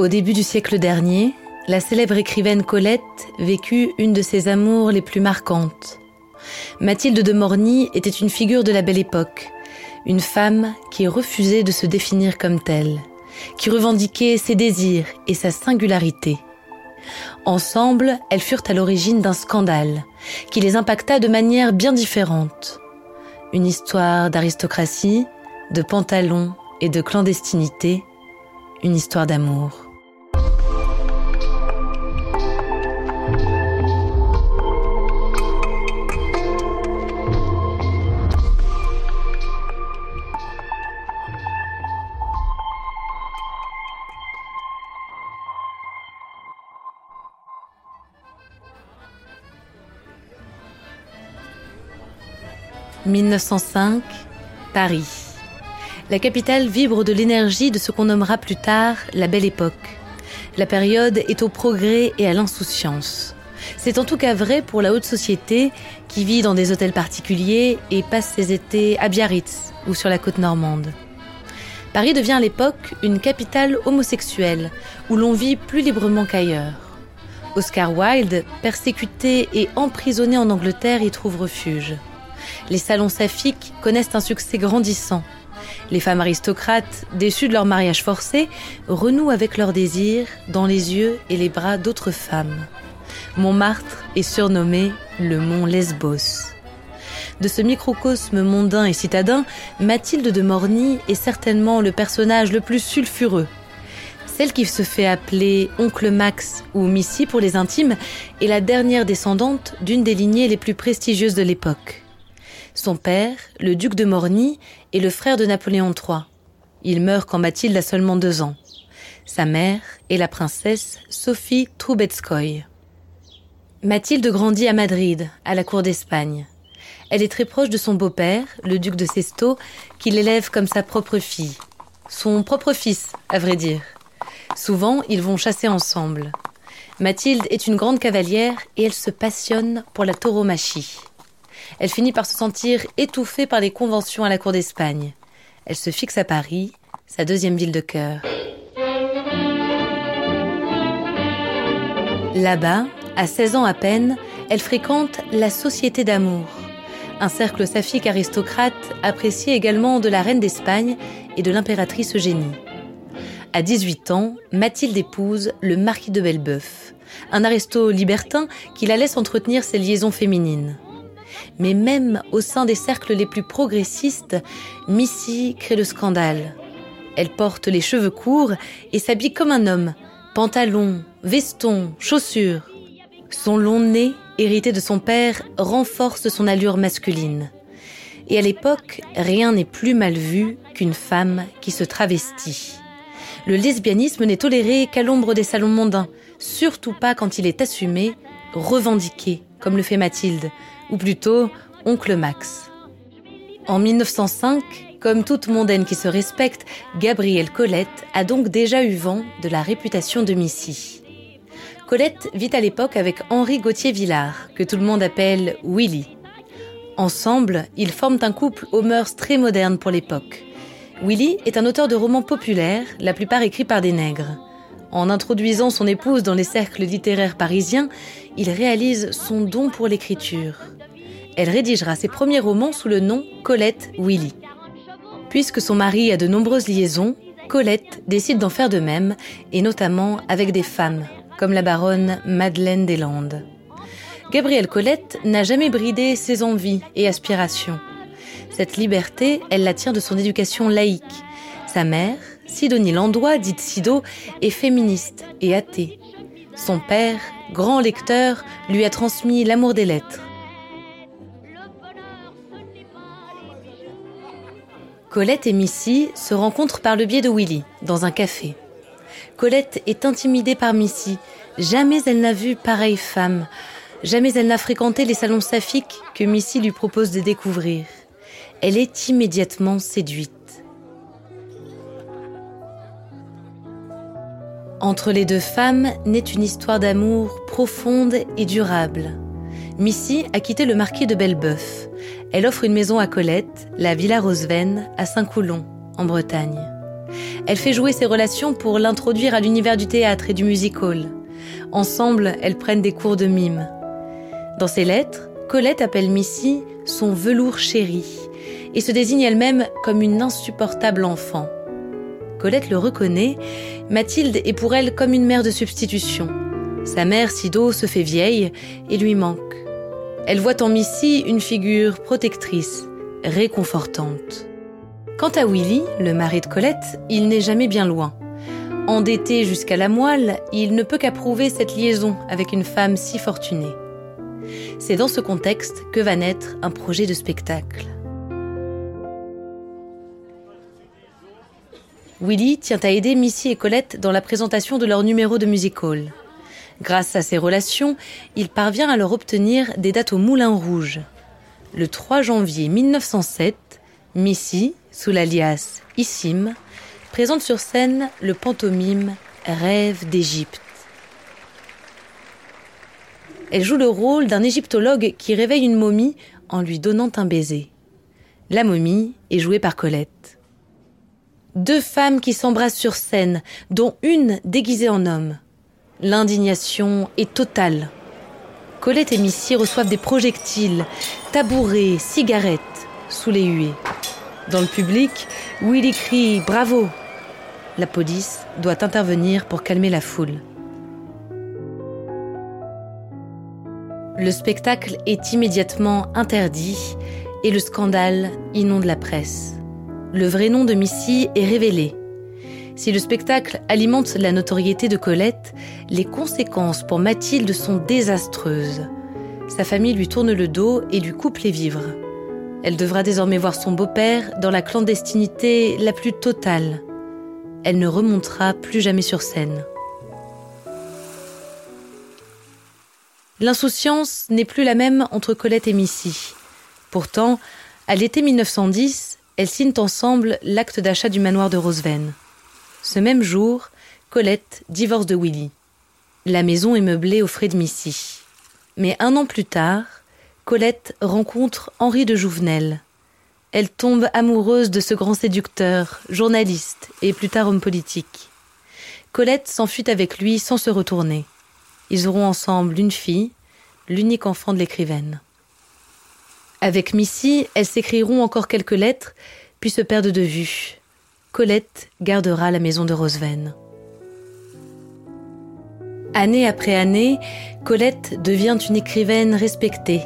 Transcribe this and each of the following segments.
Au début du siècle dernier, la célèbre écrivaine Colette vécut une de ses amours les plus marquantes. Mathilde de Morny était une figure de la belle époque, une femme qui refusait de se définir comme telle, qui revendiquait ses désirs et sa singularité. Ensemble, elles furent à l'origine d'un scandale qui les impacta de manière bien différente. Une histoire d'aristocratie, de pantalons et de clandestinité, une histoire d'amour. 1905, Paris. La capitale vibre de l'énergie de ce qu'on nommera plus tard la Belle Époque. La période est au progrès et à l'insouciance. C'est en tout cas vrai pour la haute société qui vit dans des hôtels particuliers et passe ses étés à Biarritz ou sur la côte normande. Paris devient à l'époque une capitale homosexuelle où l'on vit plus librement qu'ailleurs. Oscar Wilde, persécuté et emprisonné en Angleterre, y trouve refuge les salons saphiques connaissent un succès grandissant. Les femmes aristocrates, déçues de leur mariage forcé, renouent avec leurs désirs dans les yeux et les bras d'autres femmes. Montmartre est surnommé le mont Lesbos. De ce microcosme mondain et citadin, Mathilde de Morny est certainement le personnage le plus sulfureux. Celle qui se fait appeler Oncle Max ou Missy pour les intimes est la dernière descendante d'une des lignées les plus prestigieuses de l'époque. Son père, le duc de Morny, est le frère de Napoléon III. Il meurt quand Mathilde a seulement deux ans. Sa mère est la princesse Sophie Trubetskoy. Mathilde grandit à Madrid, à la cour d'Espagne. Elle est très proche de son beau-père, le duc de Sesto, qui l'élève comme sa propre fille. Son propre fils, à vrai dire. Souvent, ils vont chasser ensemble. Mathilde est une grande cavalière et elle se passionne pour la tauromachie. Elle finit par se sentir étouffée par les conventions à la cour d'Espagne. Elle se fixe à Paris, sa deuxième ville de cœur. Là-bas, à 16 ans à peine, elle fréquente la Société d'amour, un cercle saphique aristocrate apprécié également de la reine d'Espagne et de l'impératrice Eugénie. À 18 ans, Mathilde épouse le marquis de Belbeuf, un aristo libertin qui la laisse entretenir ses liaisons féminines. Mais même au sein des cercles les plus progressistes, Missy crée le scandale. Elle porte les cheveux courts et s'habille comme un homme. Pantalon, veston, chaussures. Son long nez, hérité de son père, renforce son allure masculine. Et à l'époque, rien n'est plus mal vu qu'une femme qui se travestit. Le lesbianisme n'est toléré qu'à l'ombre des salons mondains, surtout pas quand il est assumé, revendiqué, comme le fait Mathilde, ou plutôt Oncle Max. En 1905, comme toute mondaine qui se respecte, Gabrielle Colette a donc déjà eu vent de la réputation de Missy. Colette vit à l'époque avec Henri Gauthier-Villard, que tout le monde appelle Willy. Ensemble, ils forment un couple aux mœurs très modernes pour l'époque. Willy est un auteur de romans populaires, la plupart écrits par des nègres. En introduisant son épouse dans les cercles littéraires parisiens, il réalise son don pour l'écriture. Elle rédigera ses premiers romans sous le nom Colette Willy. Puisque son mari a de nombreuses liaisons, Colette décide d'en faire de même, et notamment avec des femmes, comme la baronne Madeleine des Landes. Gabrielle Colette n'a jamais bridé ses envies et aspirations. Cette liberté, elle la tient de son éducation laïque. Sa mère, Sidonie Landois, dite Sido, est féministe et athée. Son père, grand lecteur, lui a transmis l'amour des lettres. Colette et Missy se rencontrent par le biais de Willy, dans un café. Colette est intimidée par Missy. Jamais elle n'a vu pareille femme. Jamais elle n'a fréquenté les salons saphiques que Missy lui propose de découvrir. Elle est immédiatement séduite. Entre les deux femmes naît une histoire d'amour profonde et durable. Missy a quitté le marquis de Bellebeuf. Elle offre une maison à Colette, la Villa Roseven, à Saint-Coulon, en Bretagne. Elle fait jouer ses relations pour l'introduire à l'univers du théâtre et du music-hall. Ensemble, elles prennent des cours de mime. Dans ses lettres, Colette appelle Missy son velours chéri et se désigne elle-même comme une insupportable enfant. Colette le reconnaît, Mathilde est pour elle comme une mère de substitution. Sa mère, Sido, se fait vieille et lui manque. Elle voit en Missy une figure protectrice, réconfortante. Quant à Willy, le mari de Colette, il n'est jamais bien loin. Endetté jusqu'à la moelle, il ne peut qu'approuver cette liaison avec une femme si fortunée. C'est dans ce contexte que va naître un projet de spectacle. Willy tient à aider Missy et Colette dans la présentation de leur numéro de music hall. Grâce à ses relations, il parvient à leur obtenir des dates au Moulin Rouge. Le 3 janvier 1907, Missy, sous l'alias Issim, présente sur scène le pantomime Rêve d'Égypte. Elle joue le rôle d'un égyptologue qui réveille une momie en lui donnant un baiser. La momie est jouée par Colette. Deux femmes qui s'embrassent sur scène, dont une déguisée en homme. L'indignation est totale. Colette et Missy reçoivent des projectiles, tabourets, cigarettes sous les huées. Dans le public, Willy crie Bravo La police doit intervenir pour calmer la foule. Le spectacle est immédiatement interdit et le scandale inonde la presse le vrai nom de Missy est révélé. Si le spectacle alimente la notoriété de Colette, les conséquences pour Mathilde sont désastreuses. Sa famille lui tourne le dos et lui coupe les vivres. Elle devra désormais voir son beau-père dans la clandestinité la plus totale. Elle ne remontera plus jamais sur scène. L'insouciance n'est plus la même entre Colette et Missy. Pourtant, à l'été 1910, elles signent ensemble l'acte d'achat du manoir de Roseven. Ce même jour, Colette divorce de Willy. La maison est meublée aux frais de Missy. Mais un an plus tard, Colette rencontre Henri de Jouvenel. Elle tombe amoureuse de ce grand séducteur, journaliste et plus tard homme politique. Colette s'enfuit avec lui sans se retourner. Ils auront ensemble une fille, l'unique enfant de l'écrivaine. Avec Missy, elles s'écriront encore quelques lettres, puis se perdent de vue. Colette gardera la maison de Roseven. Année après année, Colette devient une écrivaine respectée.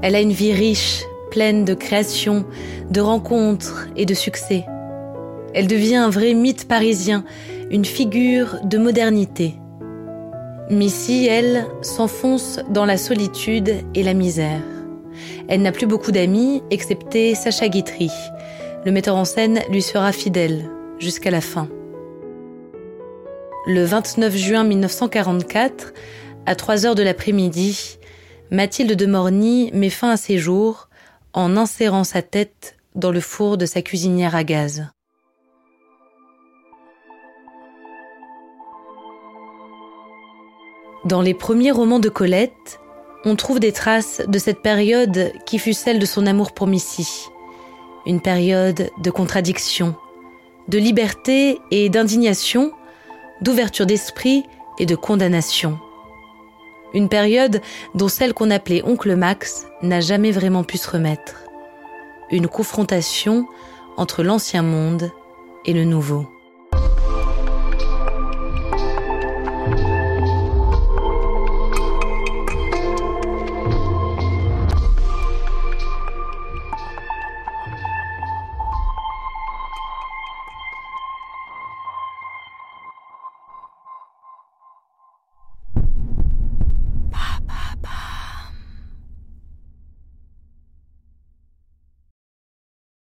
Elle a une vie riche, pleine de créations, de rencontres et de succès. Elle devient un vrai mythe parisien, une figure de modernité. Missy, elle, s'enfonce dans la solitude et la misère. Elle n'a plus beaucoup d'amis, excepté Sacha Guitry. Le metteur en scène lui sera fidèle jusqu'à la fin. Le 29 juin 1944, à 3 heures de l'après-midi, Mathilde de Morny met fin à ses jours en insérant sa tête dans le four de sa cuisinière à gaz. Dans les premiers romans de Colette, on trouve des traces de cette période qui fut celle de son amour pour Missy. Une période de contradiction, de liberté et d'indignation, d'ouverture d'esprit et de condamnation. Une période dont celle qu'on appelait Oncle Max n'a jamais vraiment pu se remettre. Une confrontation entre l'ancien monde et le nouveau.